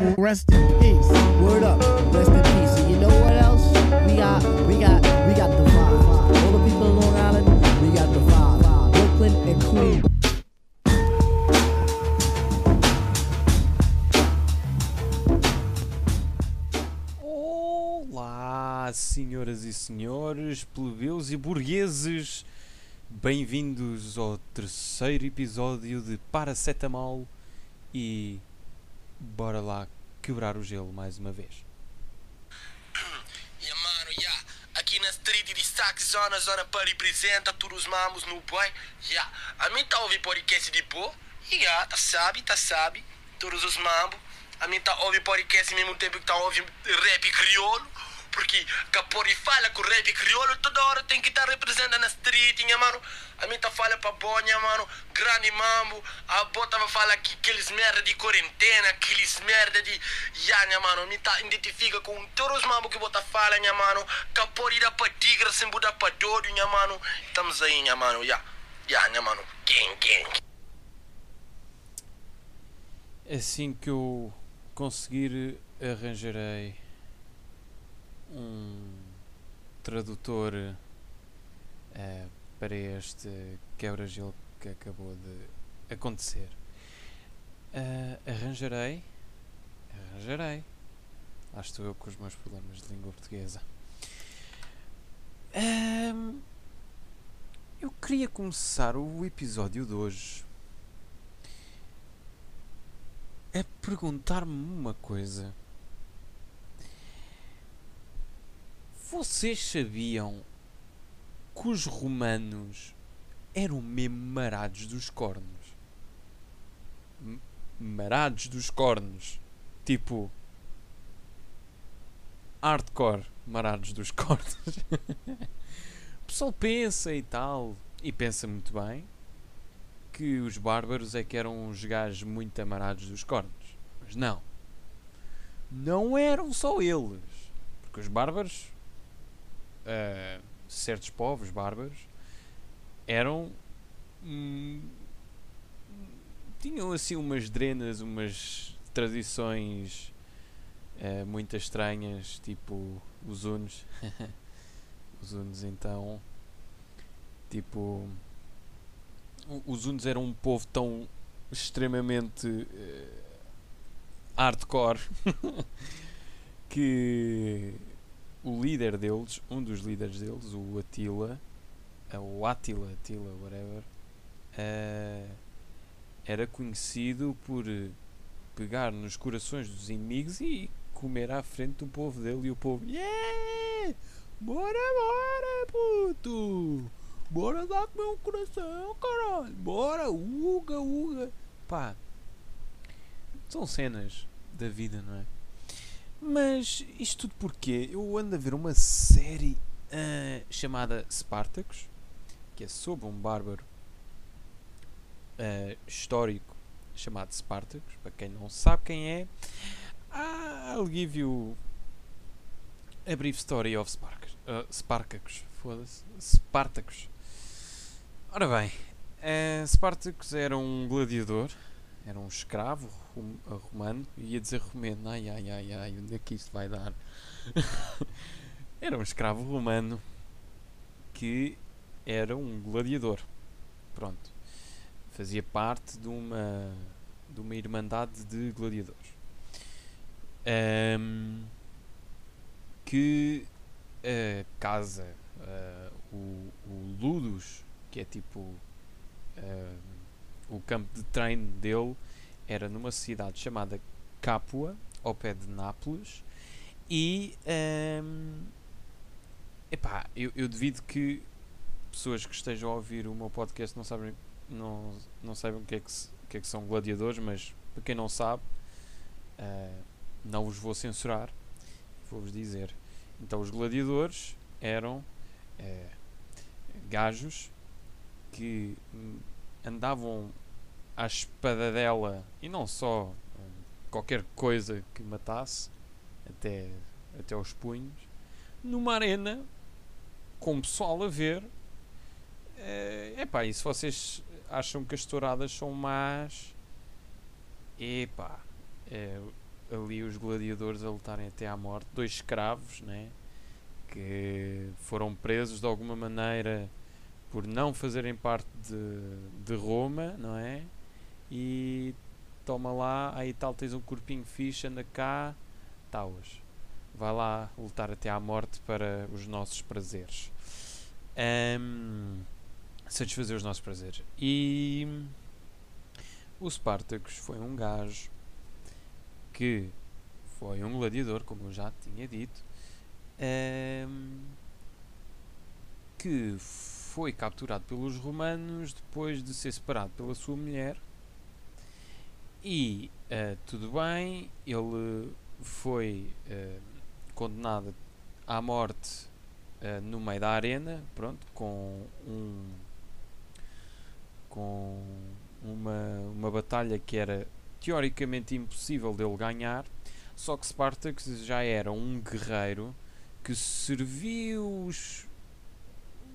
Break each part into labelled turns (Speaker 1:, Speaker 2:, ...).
Speaker 1: Rest in peace. Word up. Rest in peace. And you know what else? We got, we got, we got the vibe. All the people in Long Island, we got the vibe. Brooklyn and Queens.
Speaker 2: Olá, senhoras e senhores, plebeus e burgueses, bem-vindos ao terceiro episódio de Paracetamol e bora lá quebrar o gelo mais uma vez.
Speaker 3: Yeah, mano, yeah. Aqui na street de Sax Zona, representa todos os mamos no boy. Yeah. A mim tá ouvindo podcast de boa. Yeah, tá sabe, tá sabe. Todos os mambos. A mim tá ouvindo podcast ao mesmo tempo que tá ouvindo rap crioulo. Porque Capori fala com rap crioulo toda hora tem que estar tá representando na street, nha, mano. A mim tá fala pra bonha, mano. Grande mambo. A bota vai falar que aqueles merda de quarentena, aqueles merda de. Ya, nha, mano. Mim tá identifica com todos os mambo que bota fala, nha, mano. Capori dá pra tigre, sem mudar pra doido, nha, mano. Estamos aí, nha, mano. Ya, ya, mano. Gang, gang.
Speaker 2: Assim que eu conseguir, arranjarei um tradutor eh, para este quebra-gelo que acabou de acontecer. Eh, arranjarei, arranjarei. Lá estou eu com os meus problemas de língua portuguesa. Ahm, eu queria começar o episódio de hoje a perguntar-me uma coisa. Vocês sabiam que os romanos eram mesmo marados dos cornos? M- Marados dos cornos. Tipo. Hardcore marados dos cornos. o pessoal pensa e tal. E pensa muito bem. Que os bárbaros é que eram uns gajos muito amarados dos cornos. Mas não. Não eram só eles. Porque os bárbaros uh, certos povos bárbaros eram hum, tinham assim umas drenas, umas tradições uh, muito estranhas, tipo os Hunos. os Hunos então tipo os Hunos eram um povo tão extremamente uh, hardcore que o líder deles, um dos líderes deles, o Attila, eh, o Attila, Attila, whatever, eh, era conhecido por pegar nos corações dos inimigos e comer à frente do povo dele e o povo, yeah! Bora, bora, puto! Bora lá comer um coração, caralho! Bora, uga, uga! Pá, são cenas da vida, não é? Mas isto tudo porquê? Eu ando a ver uma série ah, chamada Spartacus, que é sobre um bárbaro ah, histórico chamado Spartacus. Para quem não sabe quem é, I'll give you a brief story of Spartacus. ah, Spartacus, foda-se. Spartacus. Ora bem, ah, Spartacus era um gladiador, era um escravo rom- romano, ia dizer romeno, ai ai ai ai, onde é que isto vai dar? era um escravo romano que era um gladiador. Pronto. Fazia parte de uma de uma irmandade de gladiadores. Ahm, que a casa, ah, o, o Ludus, que é tipo ah, o campo de treino dele, era numa cidade chamada Capua, ao pé de Nápoles, e ahm, epá, eu, eu devido que pessoas que estejam a ouvir o meu podcast não sabem, não, não saibam o que, é que, que é que são gladiadores, mas para quem não sabe, ah, não os vou censurar, vou-vos dizer. Então, os gladiadores eram eh, gajos que hum, andavam à espadadela e não só hum, qualquer coisa que matasse, até, até aos punhos, numa arena com pessoal a ver. É epá, e se vocês acham que as touradas são más, epá, é, ali os gladiadores a lutarem até à morte, dois escravos, né? Que foram presos de alguma maneira por não fazerem parte de, de Roma, não é? E toma lá, aí tal tens um corpinho fixe, anda cá, tauas. Vai lá lutar até à morte para os nossos prazeres. Um, satisfazer os nossos prazeres. E o Spartacus foi um gajo que foi um gladiador, como eu já tinha dito, um, que foi capturado pelos romanos depois de ser separado pela sua mulher. E uh, tudo bem, ele foi uh, condenado à morte uh, no meio da arena, pronto, com um com uma, uma batalha que era teoricamente impossível dele ganhar, só que Spartacus já era um guerreiro que serviu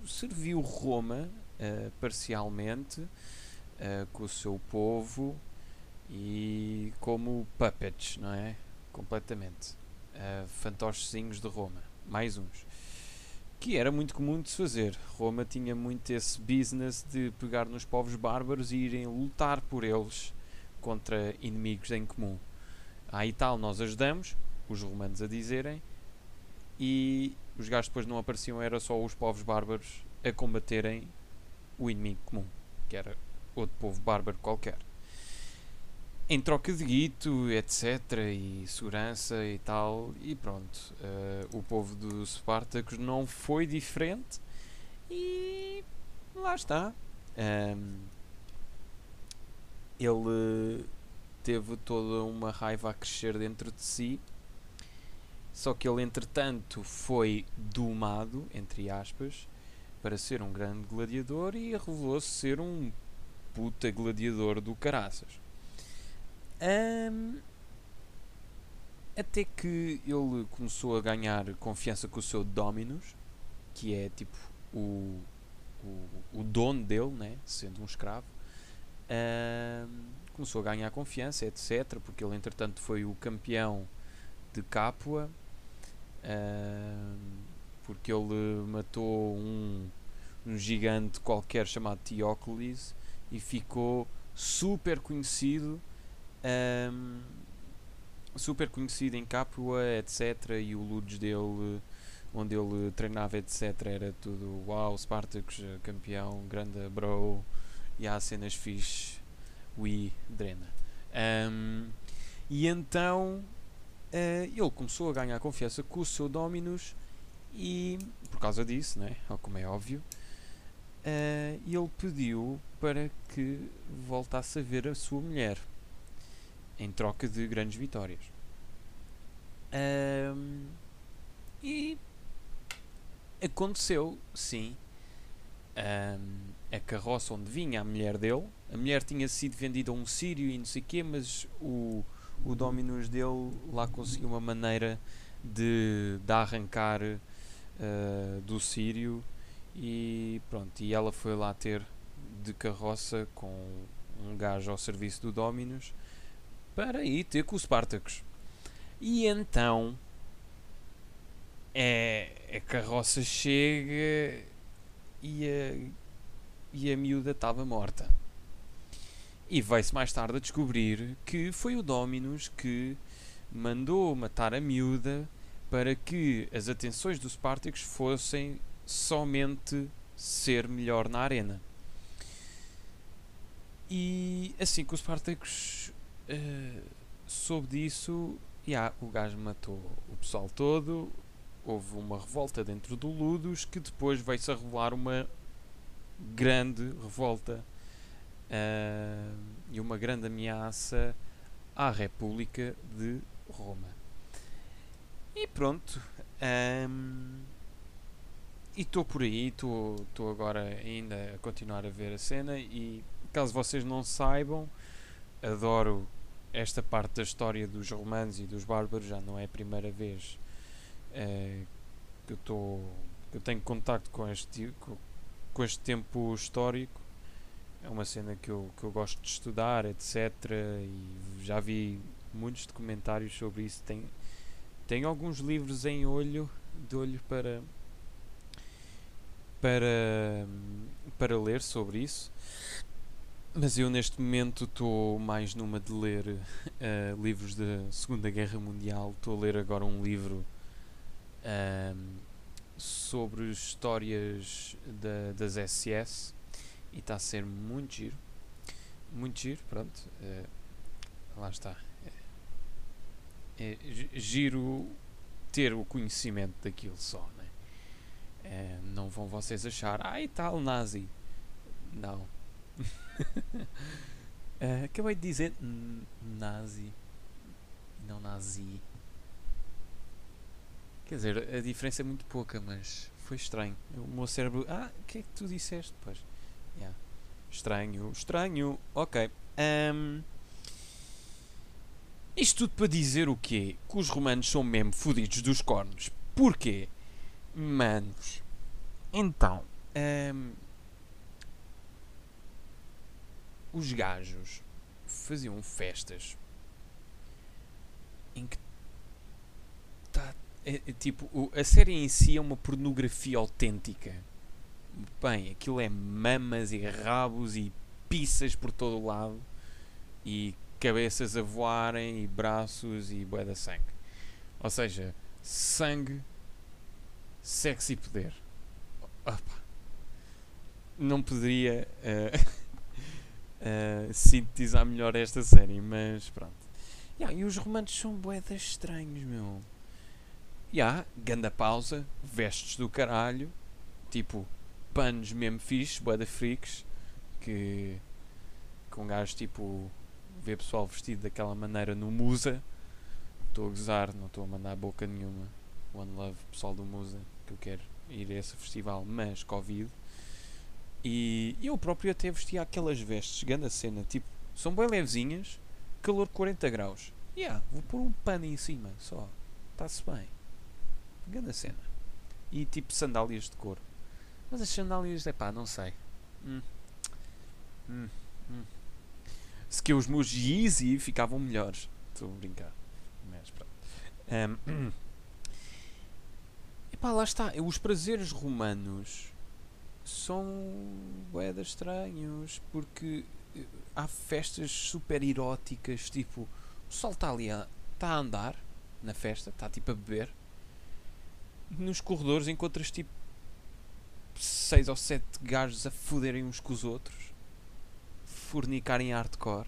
Speaker 2: serviu Roma uh, parcialmente uh, com o seu povo e como puppets, não é? Completamente. Uh, fantochezinhos de Roma. Mais uns. Que era muito comum de se fazer. Roma tinha muito esse business de pegar nos povos bárbaros e irem lutar por eles contra inimigos em comum. Aí tal, nós ajudamos, os romanos a dizerem, e os gajos depois não apareciam, era só os povos bárbaros a combaterem o inimigo comum, que era outro povo bárbaro qualquer. Em troca de guito, etc., e segurança e tal, e pronto. Uh, o povo dos Spartacus não foi diferente e lá está. Um, ele teve toda uma raiva a crescer dentro de si só que ele, entretanto, foi domado, entre aspas, para ser um grande gladiador e revelou-se ser um puta gladiador do caraças. Um, até que ele começou a ganhar confiança com o seu Dominus, que é tipo o, o, o dono dele, né? sendo um escravo. Um, começou a ganhar confiança, etc. Porque ele, entretanto, foi o campeão de Capua porque ele matou um, um gigante qualquer chamado Teócles e ficou super conhecido um, super conhecido em Capua, etc. E o Ludes dele, onde ele treinava, etc. Era tudo uau, Spartacus campeão, grande bro, e há cenas fixe, we, drena. Um, e então uh, ele começou a ganhar confiança com o seu Dominus e, por causa disso, né, como é óbvio, uh, ele pediu para que voltasse a ver a sua mulher em troca de grandes vitórias. Um, e aconteceu, sim. Um, a carroça onde vinha a mulher dele, a mulher tinha sido vendida a um sírio e não sei o quê, mas o, o Dominus dele lá conseguiu uma maneira de, de arrancar uh, do Sírio e pronto, e ela foi lá ter de carroça com um gajo ao serviço do Dominus para ir ter com os Spartacus. E então é, a carroça chega e a, e a miúda estava morta. E vai-se mais tarde a descobrir que foi o Dominus que mandou matar a miúda para que as atenções dos Spartacus fossem somente ser melhor na arena. E assim que os Spartacus uh, soube disso, yeah, o gajo matou o pessoal todo. Houve uma revolta dentro do Ludus que depois veio-se a revelar uma grande revolta uh, e uma grande ameaça à República de Roma. E pronto. Um, e estou por aí, estou agora ainda a continuar a ver a cena e caso vocês não saibam, adoro esta parte da história dos romanos e dos bárbaros, já não é a primeira vez uh, que eu estou eu tenho contacto com este com, com este tempo histórico é uma cena que eu, que eu gosto de estudar, etc. E já vi muitos documentários sobre isso. Tem, tem alguns livros em olho, de olho para para para ler sobre isso. Mas eu neste momento estou mais numa de ler uh, livros da Segunda Guerra Mundial. Estou a ler agora um livro um, sobre histórias da, das SS e está a ser muito giro. Muito giro, pronto. Uh, lá está. É, giro ter o conhecimento daquilo só, né? É, não vão vocês achar, ai tal nazi. Não. uh, acabei de dizer nazi, não nazi. Quer dizer, a diferença é muito pouca, mas foi estranho. O meu cérebro. Ah, o que é que tu disseste? Pois. Yeah. Estranho, estranho. Ok. Um, isto tudo para dizer o quê? Que os romanos são mesmo fodidos dos cornos. Porquê? Manos. Então. Um, os gajos faziam festas em que tá, é, é, tipo a série em si é uma pornografia autêntica. Bem aquilo é mamas e rabos e pizzas por todo o lado e cabeças a voarem e braços e bué da sangue. Ou seja sangue sexo e poder. Opa. não poderia uh, uh, sintetizar melhor esta série, mas pronto. Yeah, e os romances são boedas estranhos, meu. Yeah, ganda pausa, vestes do caralho, tipo, panos mesmo fixe, boeda freaks, que com um gajo tipo vê pessoal vestido daquela maneira no Musa. Estou a gozar, não estou a mandar boca nenhuma. One Love, pessoal do Musa, que eu quero ir a esse festival, mas Covid. E eu próprio até vestia aquelas vestes, grande cena, tipo, são bem levezinhas, calor 40 graus. Yeah, vou pôr um pano em cima, só. Está-se bem. Grande cena. E tipo sandálias de couro. Mas as sandálias, é pá, não sei. Hum. Hum. Hum. Se que os meus Yeezy ficavam melhores. Estou a brincar. Mas pronto. Um. Epá, lá está. Os prazeres romanos são boedas estranhos porque eh, há festas super eróticas, tipo, o pessoal está ali a, está a andar na festa, está tipo a beber. Nos corredores encontras tipo seis ou sete gajos a foderem uns com os outros, fornicarem hardcore.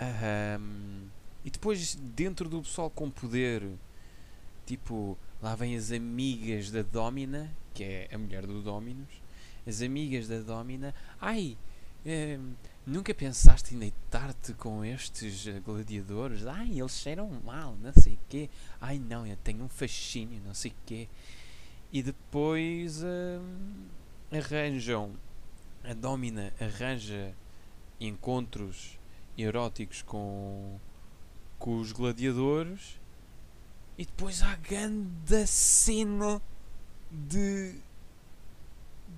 Speaker 2: Um, e depois dentro do pessoal com poder, tipo, lá vem as amigas da Domina, que é a mulher do Dominus, as amigas da Domina, ai, eh, nunca pensaste em deitar-te com estes gladiadores? Ai, eles cheiram mal, não sei o quê. Ai, não, eu tenho um fascínio, não sei o quê. E depois eh, arranjam, a Domina arranja encontros eróticos com, com os gladiadores e depois há a grande cena de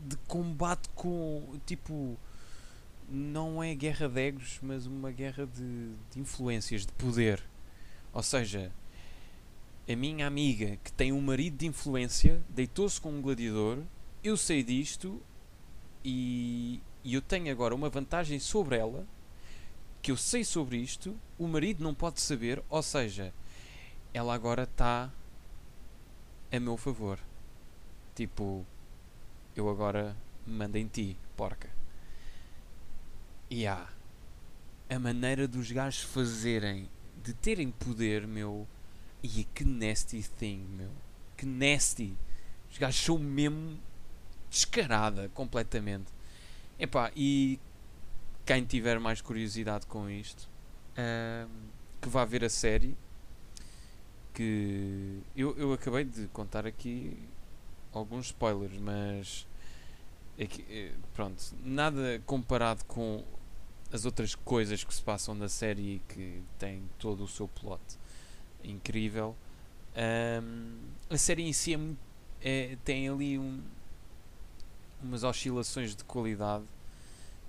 Speaker 2: de combate com tipo não é guerra de egos, mas uma guerra de, de influências, de poder. Ou seja, a minha amiga que tem um marido de influência deitou-se com um gladiador, eu sei disto e, e eu tenho agora uma vantagem sobre ela que eu sei sobre isto, o marido não pode saber, ou seja, ela agora está a meu favor. Tipo, eu agora mando em ti, porca. E há a maneira dos gajos fazerem, de terem poder, meu. E que nasty thing, meu. Que nasty. Os gajos são mesmo descarada completamente. Epá, e quem tiver mais curiosidade com isto, uh, que vá ver a série. Que eu, eu acabei de contar aqui alguns spoilers, mas é que, é, pronto, nada comparado com as outras coisas que se passam na série e que tem todo o seu plot incrível. Um, a série em si é, é, tem ali um, umas oscilações de qualidade.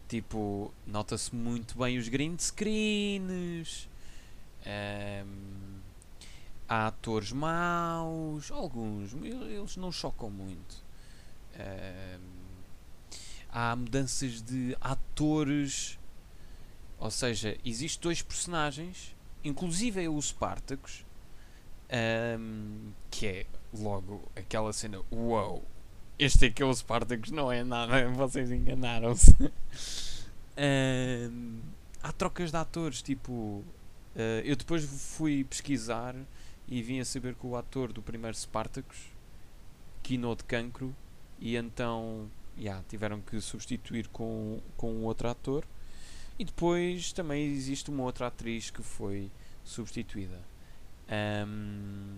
Speaker 2: Tipo, nota-se muito bem os green screens. Ahm, há atores maus, alguns, eles não chocam muito. Ahm, há mudanças de atores, ou seja, existem dois personagens, inclusive é o Spartacus, ahm, que é logo aquela cena, uau, este é que é o Spartacus, não é nada, vocês enganaram-se. Ahm, há trocas de atores, tipo, eh, eu depois fui pesquisar e vim a saber que o ator do primeiro Spartacus, quinou de cancro, e então yeah, tiveram que substituir com, com outro ator. E depois também existe uma outra atriz que foi substituída. Um,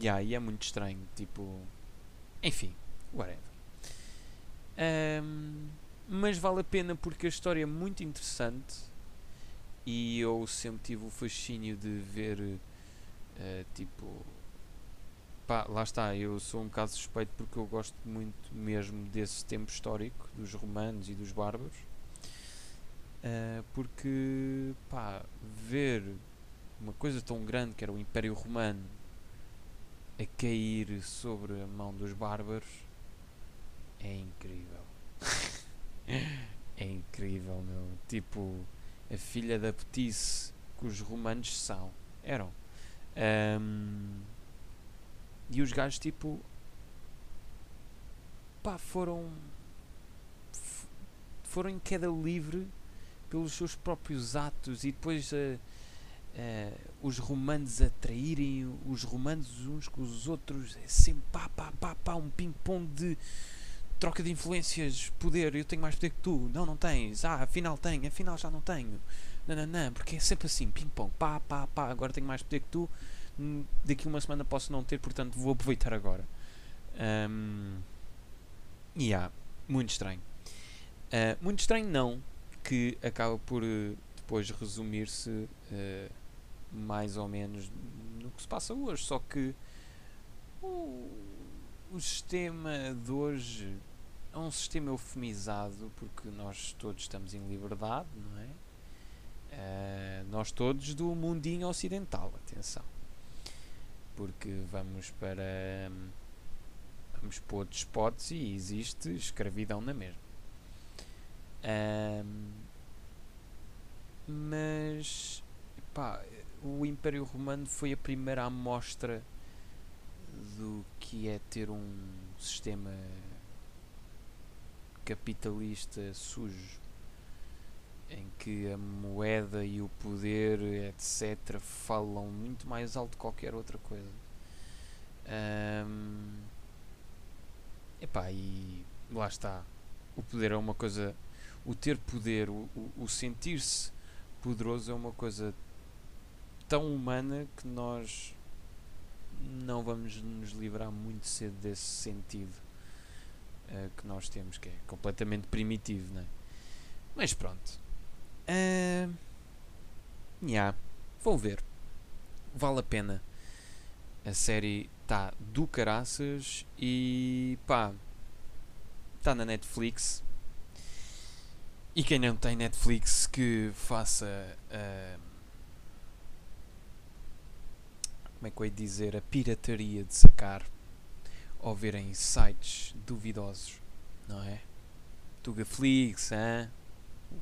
Speaker 2: yeah, e é muito estranho, tipo. Enfim, whatever. Um, mas vale a pena porque a história é muito interessante e eu sempre tive o fascínio de ver eh, tipo pá, lá está, eu sou um caso suspeito porque eu gosto muito mesmo desse tempo histórico dos romanos e dos bárbaros. Eh, porque pá, ver uma coisa tão grande que era o Império Romano a cair sobre a mão dos bárbaros é incrível. É incrível meu. Tipo a filha da petice que os romanos são. Eram Ahm, e os gajos tipo pá foram foram em queda livre pelos seus próprios atos e depois eh, eh, os romanos a traírem os romanos uns com os outros é sempre pá pá pá pá um ping pong de troca de influências poder eu tenho mais poder que tu. Não não tens. Ah afinal tenho afinal já não tenho não, porque é sempre assim, ping-pong, pá, pá, pá, agora tenho mais poder que tu, hum, daqui uma semana posso não ter, portanto vou aproveitar agora. Um, e yeah, muito estranho. Ah, muito estranho não, que acaba por eh, depois resumir-se eh, mais ou menos no que se passa hoje, só que o, o sistema de hoje é um sistema eufemizado porque nós todos estamos em liberdade, não é? Uh, nós todos do mundinho ocidental, atenção. Porque vamos para. Vamos para outros spots e existe escravidão na mesma. Ahm, mas. Pá, o Império Romano foi a primeira amostra do que é ter um sistema capitalista sujo em que a moeda e o poder, etc., falam muito mais alto que qualquer outra coisa. Ahm, epá, e lá está. O poder é uma coisa. O ter poder, o, o, sentir-se poderoso é uma coisa tão humana que nós não vamos nos livrar muito cedo desse sentido eh, que nós temos, que é completamente primitivo, não é? Mas pronto. Uh, yeah, vou ver. Vale a pena. A série está do caraças e pá, está na Netflix. E quem não tem Netflix que faça ah, como é que eu ia dizer a pirataria de sacar ou ver em sites duvidosos, não é? Tugaflix, hein?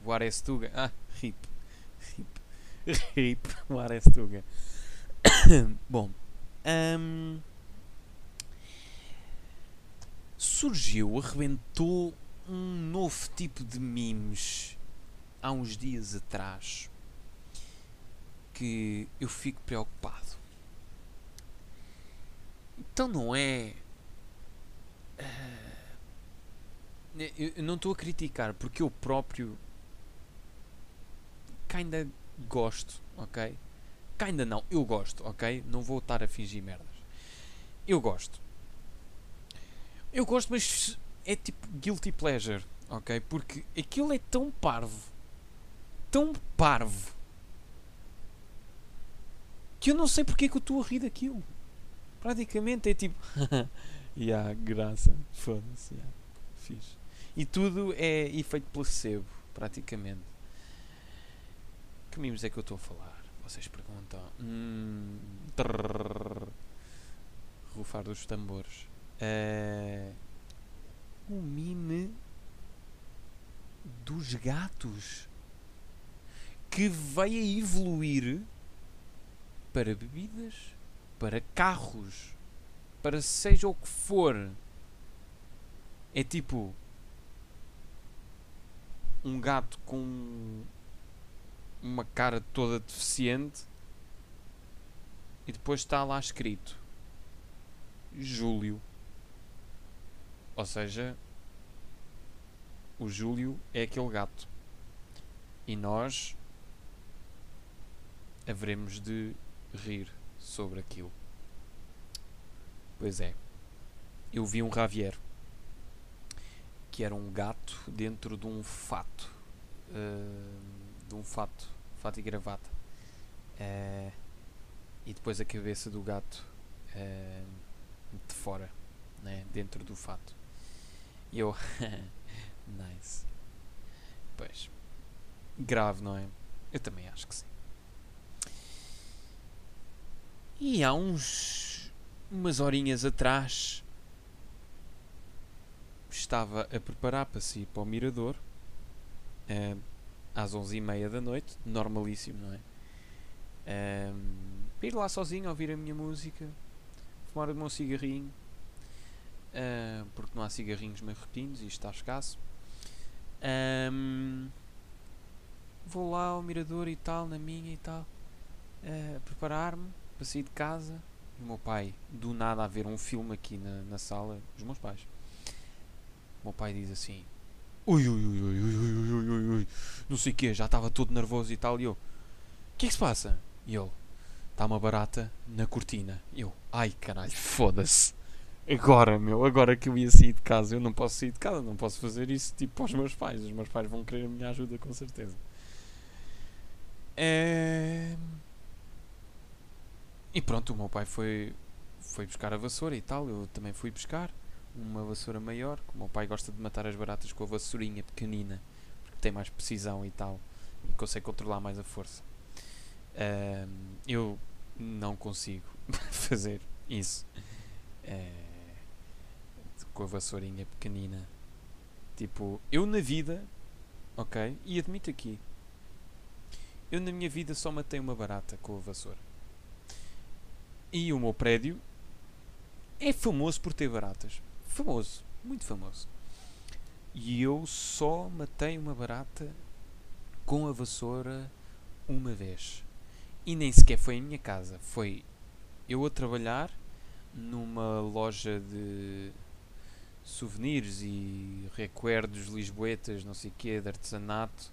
Speaker 2: O Ares Tuga. Ah, rip. Rip. Rip. O Ares Tuga. Bom. hum, surgiu, arrebentou um novo tipo de memes há uns dias atrás que eu fico preocupado. Então não é. eu eu não estou a criticar porque eu próprio kinda gosto, ok? Kinda não, eu gosto, ok? Não vou estar a fingir merdas. Eu gosto. Eu gosto, mas é tipo guilty pleasure, ok? Porque aquilo é tão parvo, tão parvo, que eu não sei porque é que eu estou a rir daquilo. Praticamente é tipo. E a graça, foda-se, yeah. fixe. E tudo é efeito placebo, praticamente. Que mimos é que eu estou a falar? vocês perguntam. Hum, trrr, rufar dos tambores. Eh, o mime dos gatos que vai a evoluir para bebidas, para carros, para seja o que for. É tipo um gato com uma cara toda deficiente e depois está lá escrito Júlio. Ou seja, o Júlio é aquele gato. E nós haveremos de rir sobre aquilo. Pois é. Eu vi um Javier que era um gato dentro de um fato. Uh, de um fato. Fato e gravata. Uh, e depois a cabeça do gato uh, de fora, né, dentro do fato. E eu. nice. Pois. Grave, não é? Eu também acho que sim. E há uns. umas horinhas atrás. Estava a preparar para sair para o Mirador. Uh, às 11h30 da noite. Normalíssimo, não é? Um, ir lá sozinho, ouvir a minha música. Fumar o meu cigarrinho. Porque não há cigarrinhos repetidos e está escasso. Um, vou lá ao mirador e tal, na minha e tal, uh, preparar-me para sair de casa. O meu pai, do nada, a ver um filme aqui na, na sala, os meus pais. O meu pai diz assim: Ui, ui, ui, ui, ui, ui, ui, ui, não sei o quê, já estava todo nervoso e tal. E eu: O que é que se passa? E ele: Está uma barata na cortina. E eu: Ai caralho, foda-se. Agora, meu, agora que eu ia sair de casa, eu não posso sair de casa, não posso fazer isso tipo para os meus pais. Os meus pais vão querer a minha ajuda, com certeza. É... E pronto, o meu pai foi, foi buscar a vassoura e tal, eu também fui buscar uma vassoura maior, que o pai gosta de matar as baratas com a vassourinha pequenina, porque tem mais precisão e tal, e consegue controlar mais a força. eu não consigo fazer isso. É com a vassourinha pequenina. Tipo, eu na vida, ok? E admito aqui, eu na minha vida só matei uma barata com a vassoura. E o meu prédio é famoso por ter baratas. Famoso, muito famoso. E eu só matei uma barata com a vassoura uma vez. E nem sequer foi em minha casa. Foi eu a trabalhar numa loja de souvenirs e recuerdos lisboetas, não sei o quê, de artesanato.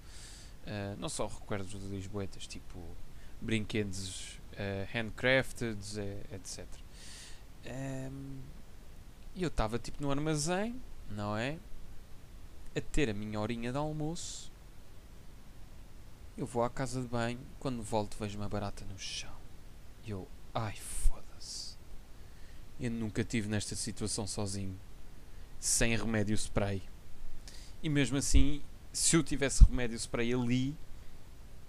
Speaker 2: Uh, não só recuerdos de lisboetas, tipo brinquedos uh, handcrafted, etc. Um, e eu estava tipo no armazém, não é? A ter a minha horinha de almoço. Eu vou à casa de banho, quando volto vejo uma barata no chão. E eu, ai foda-se. Eu nunca tive nesta situação sozinho sem remédio spray. E mesmo assim, se eu tivesse remédio spray ali,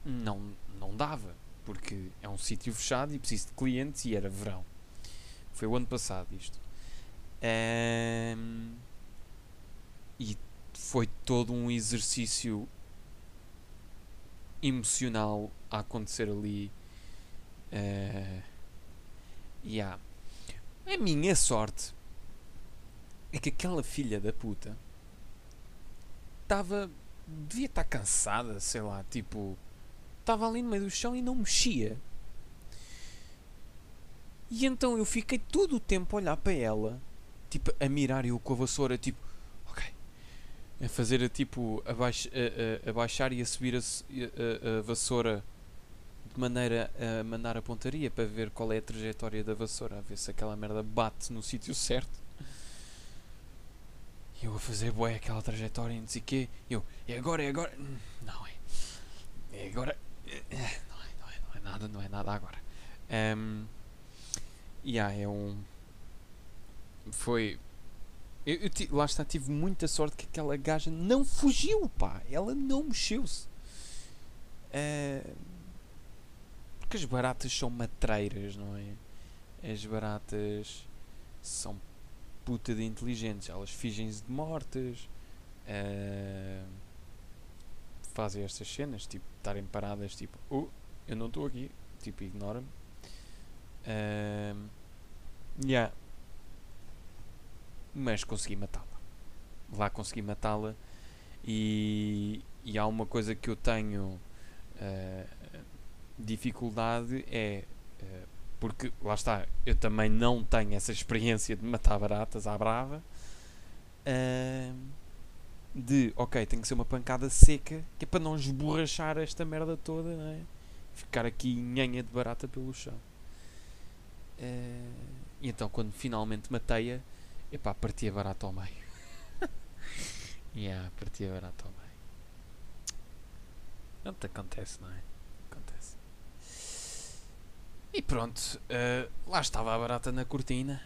Speaker 2: não, não dava, porque é um sítio fechado e preciso de clientes e era verão. Foi o ano passado isto. Um, e foi todo um exercício emocional a acontecer ali. Uh, yeah. A minha sorte é que aquela filha da puta estava. devia estar cansada, sei lá, tipo. Estava ali no meio do chão e não mexia. E então eu fiquei todo o tempo a olhar para ela, tipo, a mirar eu com a vassoura, tipo, ok. A fazer tipo, a, a, a, a baixar e a subir a, vassoura de maneira a mandar a pontaria para ver qual é a trajetória da vassoura, a ver se aquela merda bate no sítio certo. E eu a fazer bué aquela trajetória e não sei quê. Eu, é agora, é agora. Não é. É agora. Não é, não é, não é nada, não é nada agora. Um, e yeah, é um. Foi. Eu, eu, lá está, tive muita sorte que aquela gaja não fugiu, pá. Ela não mexeu-se. Uh, Porque as baratas são matreiras, não é? As baratas são puta de inteligentes. Elas fingem-se de mortas. eh, fazem estas cenas, tipo, estarem paradas, tipo, oh, eu não estou aqui. Tipo, ignora-me. Ahm, yeah. Mas consegui matá-la. Lá consegui matá-la. E, e há uma coisa que eu tenho ah, dificuldade é ah, porque lá está, eu também não tenho essa experiência de matar baratas à brava. Ahm, de ok, tem que ser uma pancada seca que é para não esborrachar esta merda toda, não é? Ficar aqui nhanha de barata pelo chão. Eh, e então quando finalmente matei-a, epá, parti a barata ao meio. yeah, parti a barata ao meio. Pronto, acontece, não é? Acontece. E pronto, eh, lá estava a barata na cortina.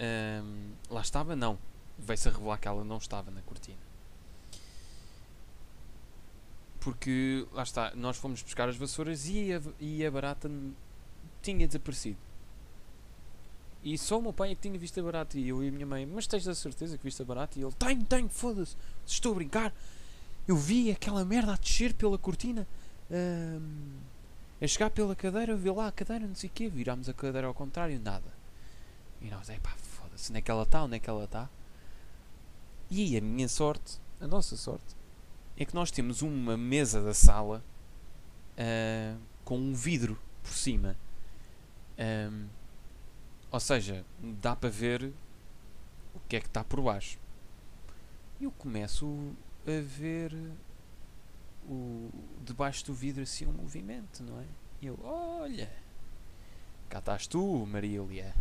Speaker 2: Ahm, lá estava, não. Veio-se a revelar que ela não estava na cortina. Porque, lá está, nós fomos buscar as vassouras e a, e a barata tinha desaparecido. E só o meu pai é que tinha visto a barata e eu e a minha mãe, mas tens a certeza que viste a barata? E ele, tenho, tenho, foda-se, estou a brincar. Eu vi aquela merda a descer pela cortina, ahm, a chegar pela cadeira, eu vi lá a cadeira, não sei o quê, virámos a cadeira ao contrário, nada. E nós, é pá, foda-se, onde é que ela está, onde é que ela está? E a minha sorte, a nossa sorte, é que nós temos uma mesa da sala ah, com um vidro por cima. Ahm, ou seja, dá para ver o que é que está por baixo. E eu começo a ver o, debaixo do vidro assim um movimento, não é? E eu, olha, cá estás tu, Marília.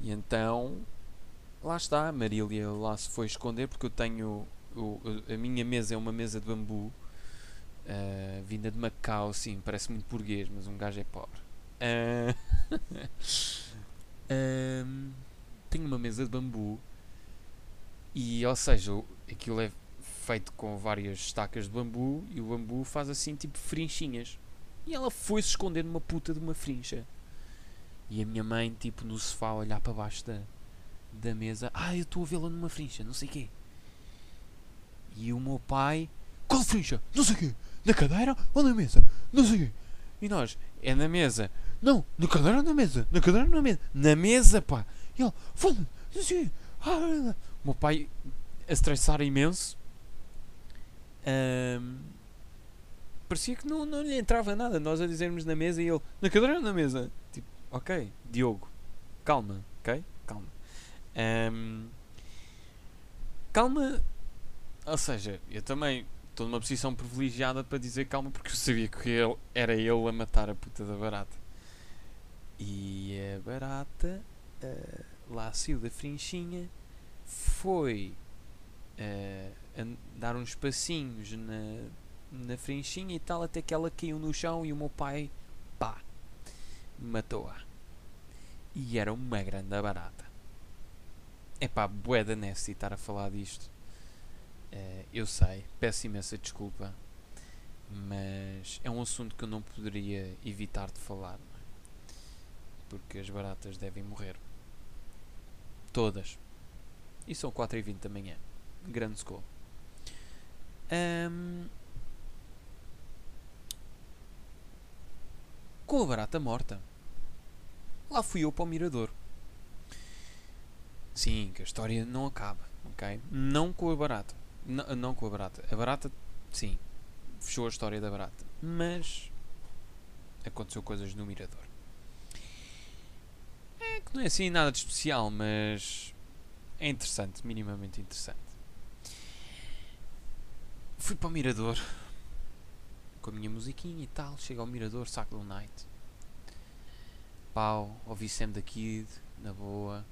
Speaker 2: E então, lá está, Marília lá se foi esconder porque eu tenho, o- a minha mesa é uma mesa de bambu, ah, vinda de Macau, sim, parece muito burguês, mas um gajo é pobre. Ah, Ahm, tenho uma mesa de bambu e, ou seja, o- aquilo é feito com várias estacas de bambu e o bambu faz assim tipo frinchinhas. E ela foi-se esconder numa puta de uma frincha. E a minha mãe, tipo, no sofá, a olhar para baixo da, da mesa. Ah, eu estou a vê-la numa frincha, não sei quê. E o meu pai. Qual frincha? Não sei quê. Na cadeira ou na mesa? Não sei quê. E nós, é na mesa. Não, na cadeira ou na mesa? Na cadeira ou na mesa? Na mesa, pá. E ele, foda-se, sei quê. Ah, o meu pai a estressar imenso. Ahm, parecia que não, não lhe entrava nada. Nós a dizermos na mesa e ele, na cadeira ou na mesa? Tipo, ok, Diogo, calma, ok? Calma. Ahm, calma, ou seja, eu também estou numa posição privilegiada para dizer calma porque eu sabia que ele, era ele a matar a puta da barata. E a barata ah, lá saiu da frinchinha, foi a dar uns passinhos na, na frinchinha e tal, até que ela caiu no chão e o meu pai, pá, matou-a. E era uma grande barata. É pá, bué da nasty estar a falar disto. Eh, eu sei, peço imensa desculpa, mas é um assunto que eu não poderia evitar de falar? Porque as baratas devem morrer. Todas. E são 4h20 da manhã. Grande school. Ahm, com a barata morta. Lá fui eu para o mirador. Sim, que a história não acaba, ok? Não com a barata. N- não com a barata. A barata, sim, fechou a história da barata. Mas aconteceu coisas no mirador. É que não é assim nada de especial, mas é interessante, minimamente interessante. Fui para o mirador com a minha musiquinha e tal. Chego ao mirador, saco do night. Pau, ouvi Sam da Kid, na boa,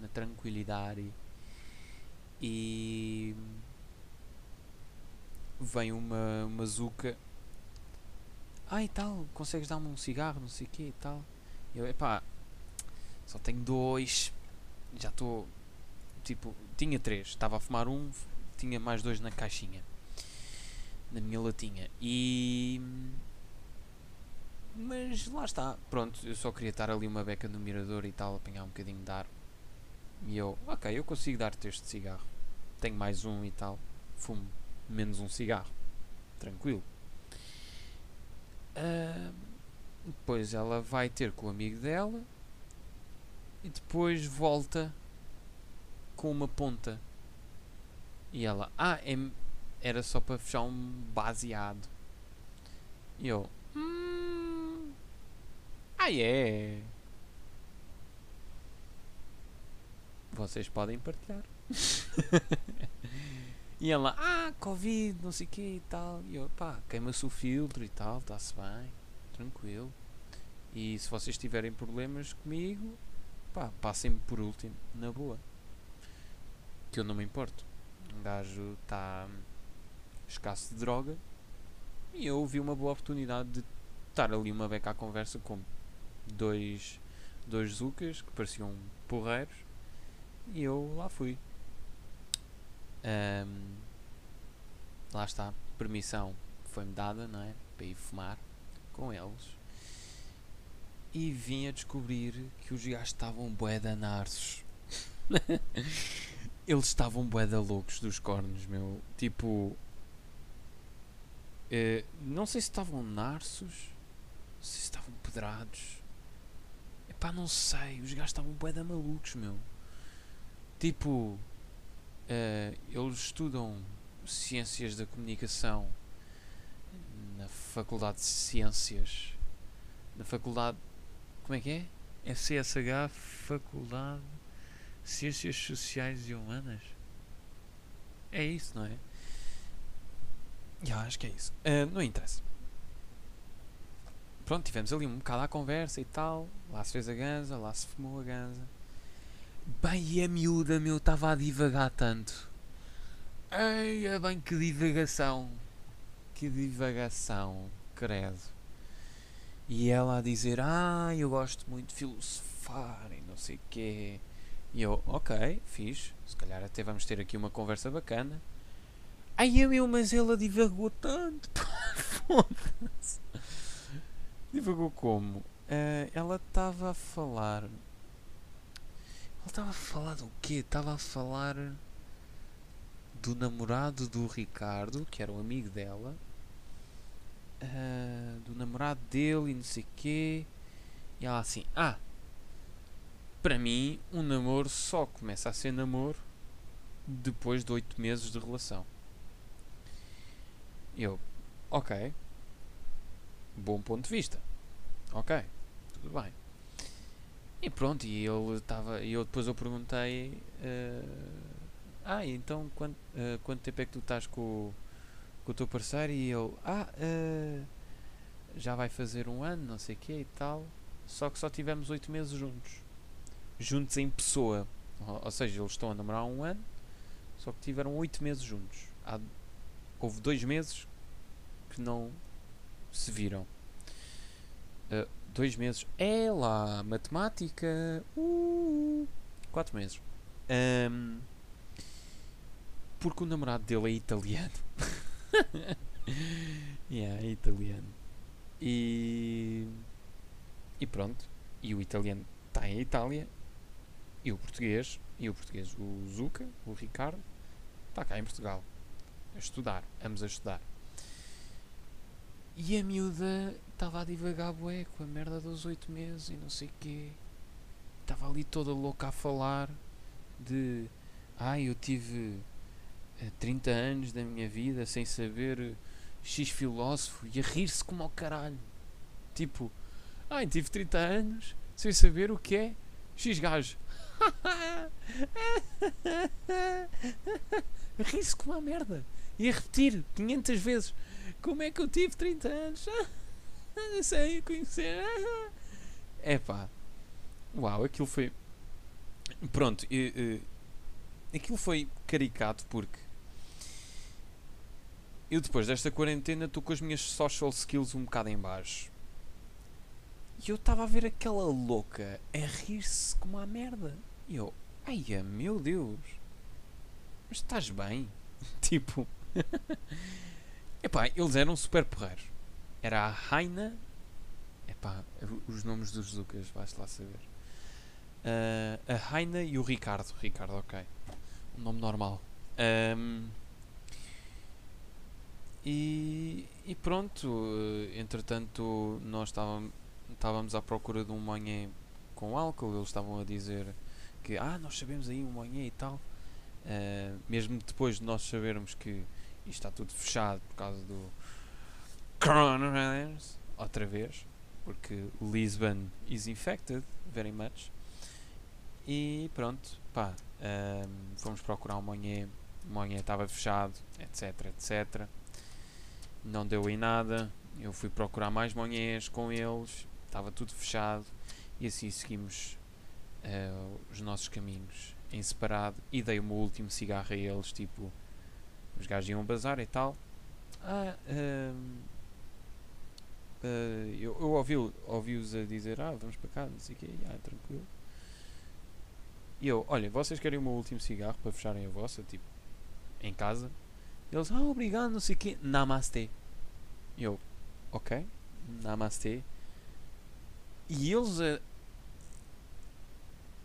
Speaker 2: na tranquilidade. E vem uma, uma zuca. Ah, e tal, consegues dar-me um cigarro, não sei o quê e tal. Eu, epá, só tenho dois. Já estou. Tipo, tinha três. Estava a fumar um, tinha mais dois na caixinha. Na minha latinha. E. Mas lá está. Pronto, eu só queria estar ali uma beca no mirador e tal, apanhar um bocadinho de ar. E eu, ok, eu consigo dar-te este cigarro. Tenho mais um e tal. Fumo menos um cigarro. Tranquilo. Ah, depois ela vai ter com o amigo dela e depois volta com uma ponta. E ela, ah, é, era só para fechar um baseado. E eu, hum, ah, é. Vocês podem partilhar. e ela, ah, Covid, não sei o que e tal. E eu, pá, queima-se o filtro e tal, está-se bem, tranquilo. E se vocês tiverem problemas comigo, pá, passem-me por último, na boa. Que eu não me importo. Um gajo está escasso de droga e eu vi uma boa oportunidade de estar ali uma beca à conversa com dois, dois zucas que pareciam porreiros e eu lá fui. Ahm, lá está, permissão foi-me dada, não é? Para ir fumar com eles. E vim a descobrir que os gajos estavam bué da narços. Eles estavam bué da loucos dos cornos, meu. Tipo... eh, não sei se estavam narços, se estavam pedrados. Epá, não sei. Os gajos estavam bué da malucos, meu. Tipo... eh, eles estudam Ciências da Comunicação na Faculdade de Ciências. Na Faculdade. Como é que é? É CSH Faculdade de Ciências Sociais e Humanas? É isso, não é? Já, acho que é isso. Ah, não interessa. Pronto, tivemos ali um bocado à conversa e tal. Lá se fez a ganza, lá se fumou a ganza. Bem, e a miúda, meu, estava a divagar tanto. Eia, bem, que divagação. Que divagação, credo. E ela a dizer, ah, eu gosto muito de filosofar e não sei o quê. E eu, ok, fiz. Se calhar até vamos ter aqui uma conversa bacana. Ai, meu, mas ela divagou tanto. Foda-se. Divagou como? Ah, ela estava a falar. Ela estava a falar do quê? Estava a falar do namorado do Ricardo, que era um amigo dela. Ah, do namorado dele e não sei quê. E ela assim, ah, para mim um namoro só começa a ser namoro depois de 8 meses de relação. Eu, ok. Bom ponto de vista. Ok, tudo bem. E pronto, e ele estava. E eu depois eu perguntei. eh, ah, então quanto, eh, quanto tempo é que tu estás com, o- com o teu parceiro? E ele. Ah, eh, já vai fazer um ano, não sei o quê e tal. Só que só tivemos 8 meses juntos. Juntos em pessoa. Ou, ou seja, eles estão a namorar um ano. Só que tiveram 8 meses juntos. Há, houve dois meses que não se viram. Uh, dois meses. É lá, matemática. Uh, quatro meses. Ahm, porque o namorado dele é italiano. yeah, é italiano. E. E pronto. E o italiano está em Itália. E o português. E o português, o Zuca, o Ricardo, está cá em Portugal. A estudar. Ambos a estudar. E a miúda estava a divagar bué com a merda dos oito meses e não sei o quê. Estava ali toda louca a falar de ai eu tive 30 anos da minha vida sem saber eh, X filósofo e a rir-se como ao caralho. Tipo, ai tive 30 anos sem saber o que é X gajo. a rir-se como a merda. E a repetir 500 vezes. Como é que eu tive 30 anos? Sei conhecer. É pá. Uau, aquilo foi. Pronto, e, e, aquilo foi caricato porque eu depois desta quarentena estou com as minhas social skills um bocado em baixo. E eu estava a ver aquela louca a rir-se como a merda. E eu, ai meu Deus, mas estás bem? tipo. Epá, eles eram super porreiros. Era a Raina, Epá, os nomes dos Zucas, vais lá saber. Uh, a Raina e o Ricardo. Ricardo, ok. Um nome normal. Um, e, e pronto, eh, entretanto, nós estávamos, à procura de um manhã com álcool. Eles estavam a dizer que, ah, nós sabemos aí um manhã e tal. Uh, mesmo depois de nós sabermos que isto está tudo fechado por causa do coronavirus, outra vez, porque Lisbon is infected very much. E pronto, pá, um, fomos procurar um manhã, o manhã estava fechado, etc, etc. Não deu em nada. Eu fui procurar mais manhãs com eles, estava tudo fechado e assim seguimos uh, os nossos caminhos em separado e dei o meu último cigarro a eles, tipo, os gajos iam bazar e tal. Ah, uh, uh, eu, eu ouvi-os ouvi a dizer, ah, vamos para cá, não sei o quê, ah, tranquilo. E eu, olha, vocês querem o meu último cigarro para fecharem a vossa, tipo, em casa? Eles, ah, obrigado, não sei o quê, namastê. Eu, ok, namastê. E eles a,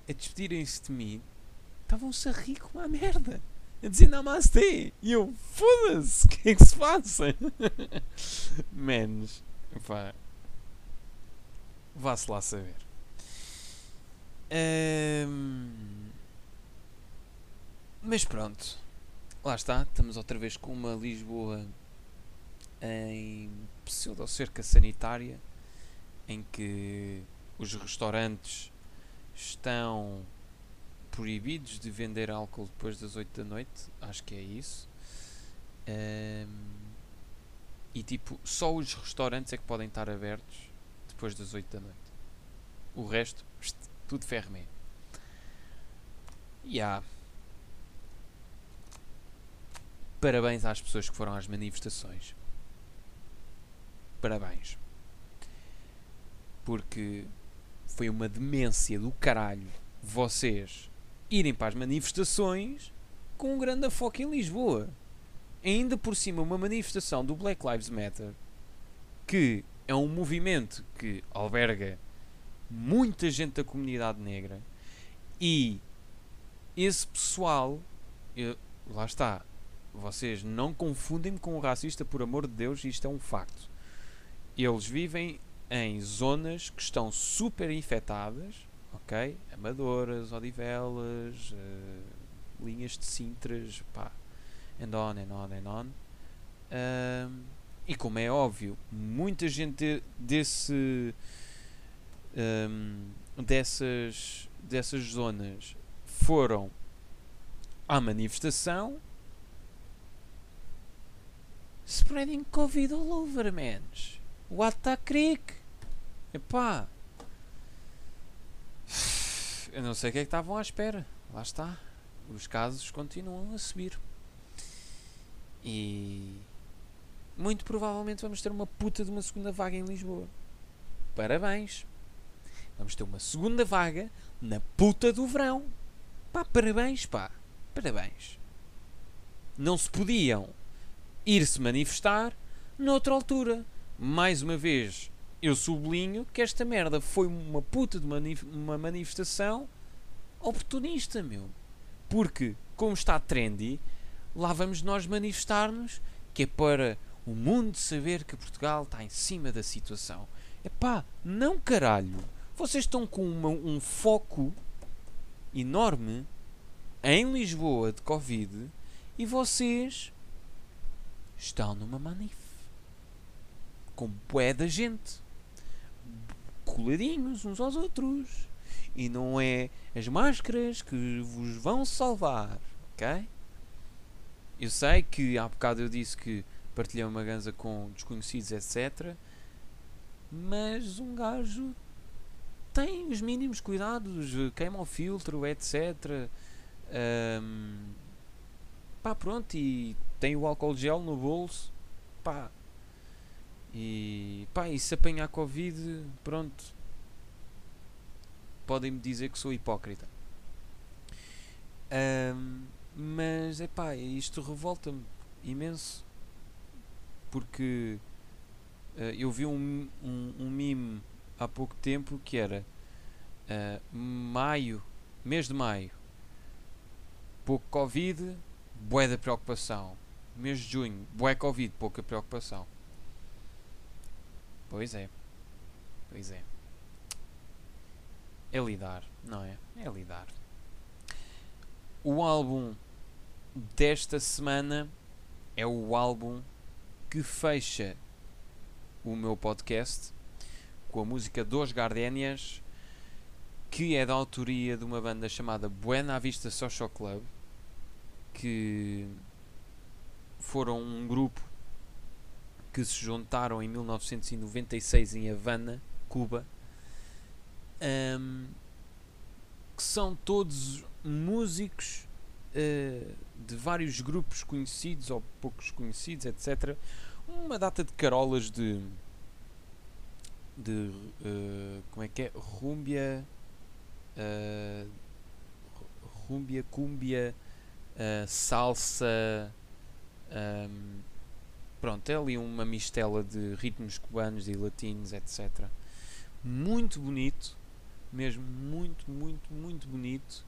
Speaker 2: a despedirem-se de mim, estavam-se a rir com uma merda. A dizer namastê. E eu, foda-se, o que é que se passa? Menos, pá, vá-se lá saber. Um, mas pronto, lá está, estamos outra vez com uma Lisboa em pseudo-cerca sanitária, em que os restaurantes estão proibidos de vender álcool depois das 8 da noite, acho que é isso. Um, e tipo, só os restaurantes é que podem estar abertos depois das 8 da noite. O resto, tudo fermé. E yeah. Parabéns às pessoas que foram às manifestações. Parabéns. Porque foi uma demência do caralho vocês irem para as manifestações com um grande afoco em Lisboa. Ainda por cima, uma manifestação do Black Lives Matter que é um movimento que alberga muita gente da comunidade negra e esse pessoal, eu, lá está, vocês não confundem-me com o racista, por amor de Deus, isto é um facto. Eles vivem em zonas que estão super infectadas, ok? Amadoras, Odivelas, uh, linhas de Sintras, pá, and on, and on, and on. Um, e como é óbvio, muita gente de, desse um, dessas, dessas zonas foram à manifestação spreading Covid all over, mans. What the crick? Epá. Eu não sei o que é que estavam à espera. Lá está. Os casos continuam a subir. E. Muito provavelmente vamos ter uma puta de uma segunda vaga em Lisboa. Parabéns. Vamos ter uma segunda vaga na puta do verão. Pá, parabéns, pá. Parabéns. Não se podiam ir-se manifestar noutra altura. Mais uma vez, eu sublinho que esta merda foi uma puta de manif uma manifestação oportunista, meu. Porque, como está trendy, lá vamos nós manifestar-nos, que é para o mundo saber que Portugal está em cima da situação. Epá, não caralho. Vocês estão com uma, um foco enorme em Lisboa de Covid e vocês estão numa manif com bué da gente coladinhos uns aos outros e não é as máscaras que vos vão salvar, ok? Eu sei que há bocado eu disse que partilhei uma ganza com desconhecidos, etc. Mas um gajo tem os mínimos cuidados, queima o filtro, etc. Um, pá, pronto, e tem o álcool gel no bolso, pá. E pá, e se apanhar Covid, pronto. Podem-me dizer que sou hipócrita. Um, mas é pá, isto revolta-me imenso. Porque uh, eu vi um, um, um meme há pouco tempo que era ah, maio, mês de maio, pouco Covid, bué da preocupação. Mês de junho, bué Covid, pouca preocupação. Pois é. Pois é. É lidar, não é? É lidar. O álbum desta semana é o álbum que fecha o meu podcast com a música Dos Gardénias, que é da autoria de uma banda chamada Buena Vista Social Club, que foram um grupo que se juntaram em 1996 em Havana, Cuba, um, que são todos músicos uh, de vários grupos conhecidos ou poucos conhecidos, etc. Uma data de carolas de. de. Uh, como é que é? Rúmbia. Uh, rúmbia, cúmbia, uh, salsa. Um, pronto, é ali uma mistela de ritmos cubanos e latinos, etc. Muito bonito, mesmo muito, muito, muito bonito.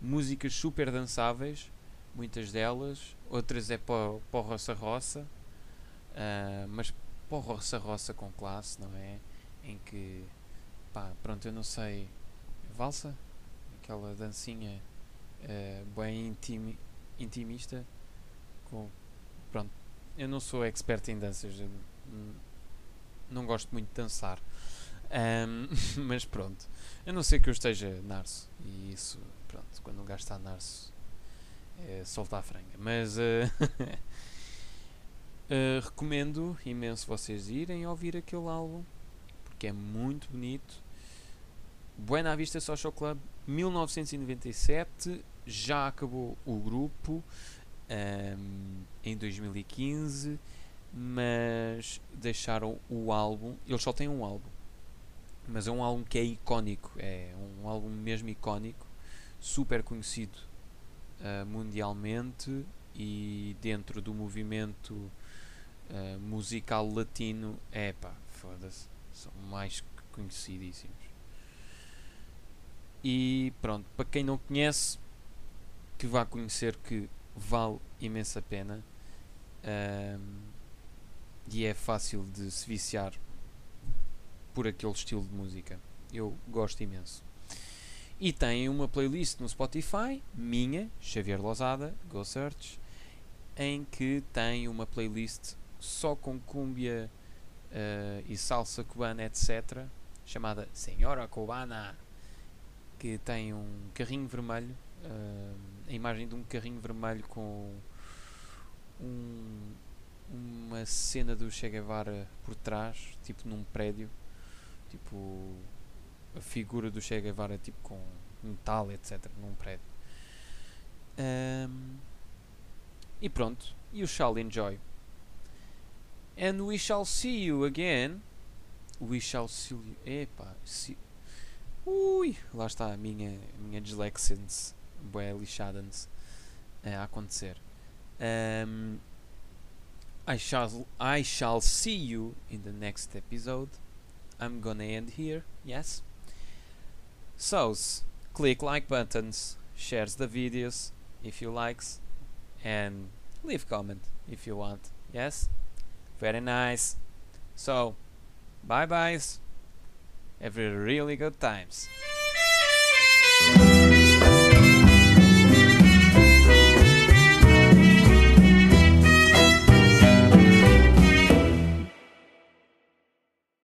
Speaker 2: Músicas super dançáveis muitas delas, outras é para, roça-roça, uh, mas para roça-roça com classe, não é? Em que, pá, pronto, eu não sei, valsa, aquela dancinha uh, bem intimi, intimista, com, pronto, eu não sou expert em danças, não gosto muito de dançar. Um, mas pronto, eu não sei que eu esteja narso e isso, pronto, quando um gajo está narso é soltar a franga. Mas uh, uh, recomendo imenso vocês irem ouvir aquele álbum porque é muito bonito. Buena Vista Social Club 1997 já acabou o grupo um, ehm, em 2015 mas deixaram o álbum eles só têm um álbum mas é um álbum que é icónico é um álbum mesmo icónico super conhecido uh, mundialmente e dentro do movimento uh, musical latino, é pá, foda-se, são mais que conhecidíssimos. E pronto, para quem não conhece, que vá conhecer que vale imensa pena e é fácil de se viciar por aquele estilo de música. Eu gosto imenso. E tem uma playlist no Spotify, minha, Xavier Lozada, Go Search, em que tem uma playlist só com cúmbia uh, e salsa cubana, etc., chamada Senhora Cubana, que tem um carrinho vermelho, uh, a imagem de um carrinho vermelho com um, uma cena do Che Guevara por trás, tipo num prédio, tipo a figura do Che Guevara tipo com metal, etc. num prédio. Um, e pronto. You shall enjoy. And we shall see you again. We shall see you. Epá. See... Ui, lá está a minha, minha dislexia bué lixada a acontecer. Um, I shall I shall see you in the next episode. I'm gonna end here. Yes. So, click like buttons, shares the videos if you likes, and leave comment if you want. Yes? Very nice. So, bye byes. Have a really good times.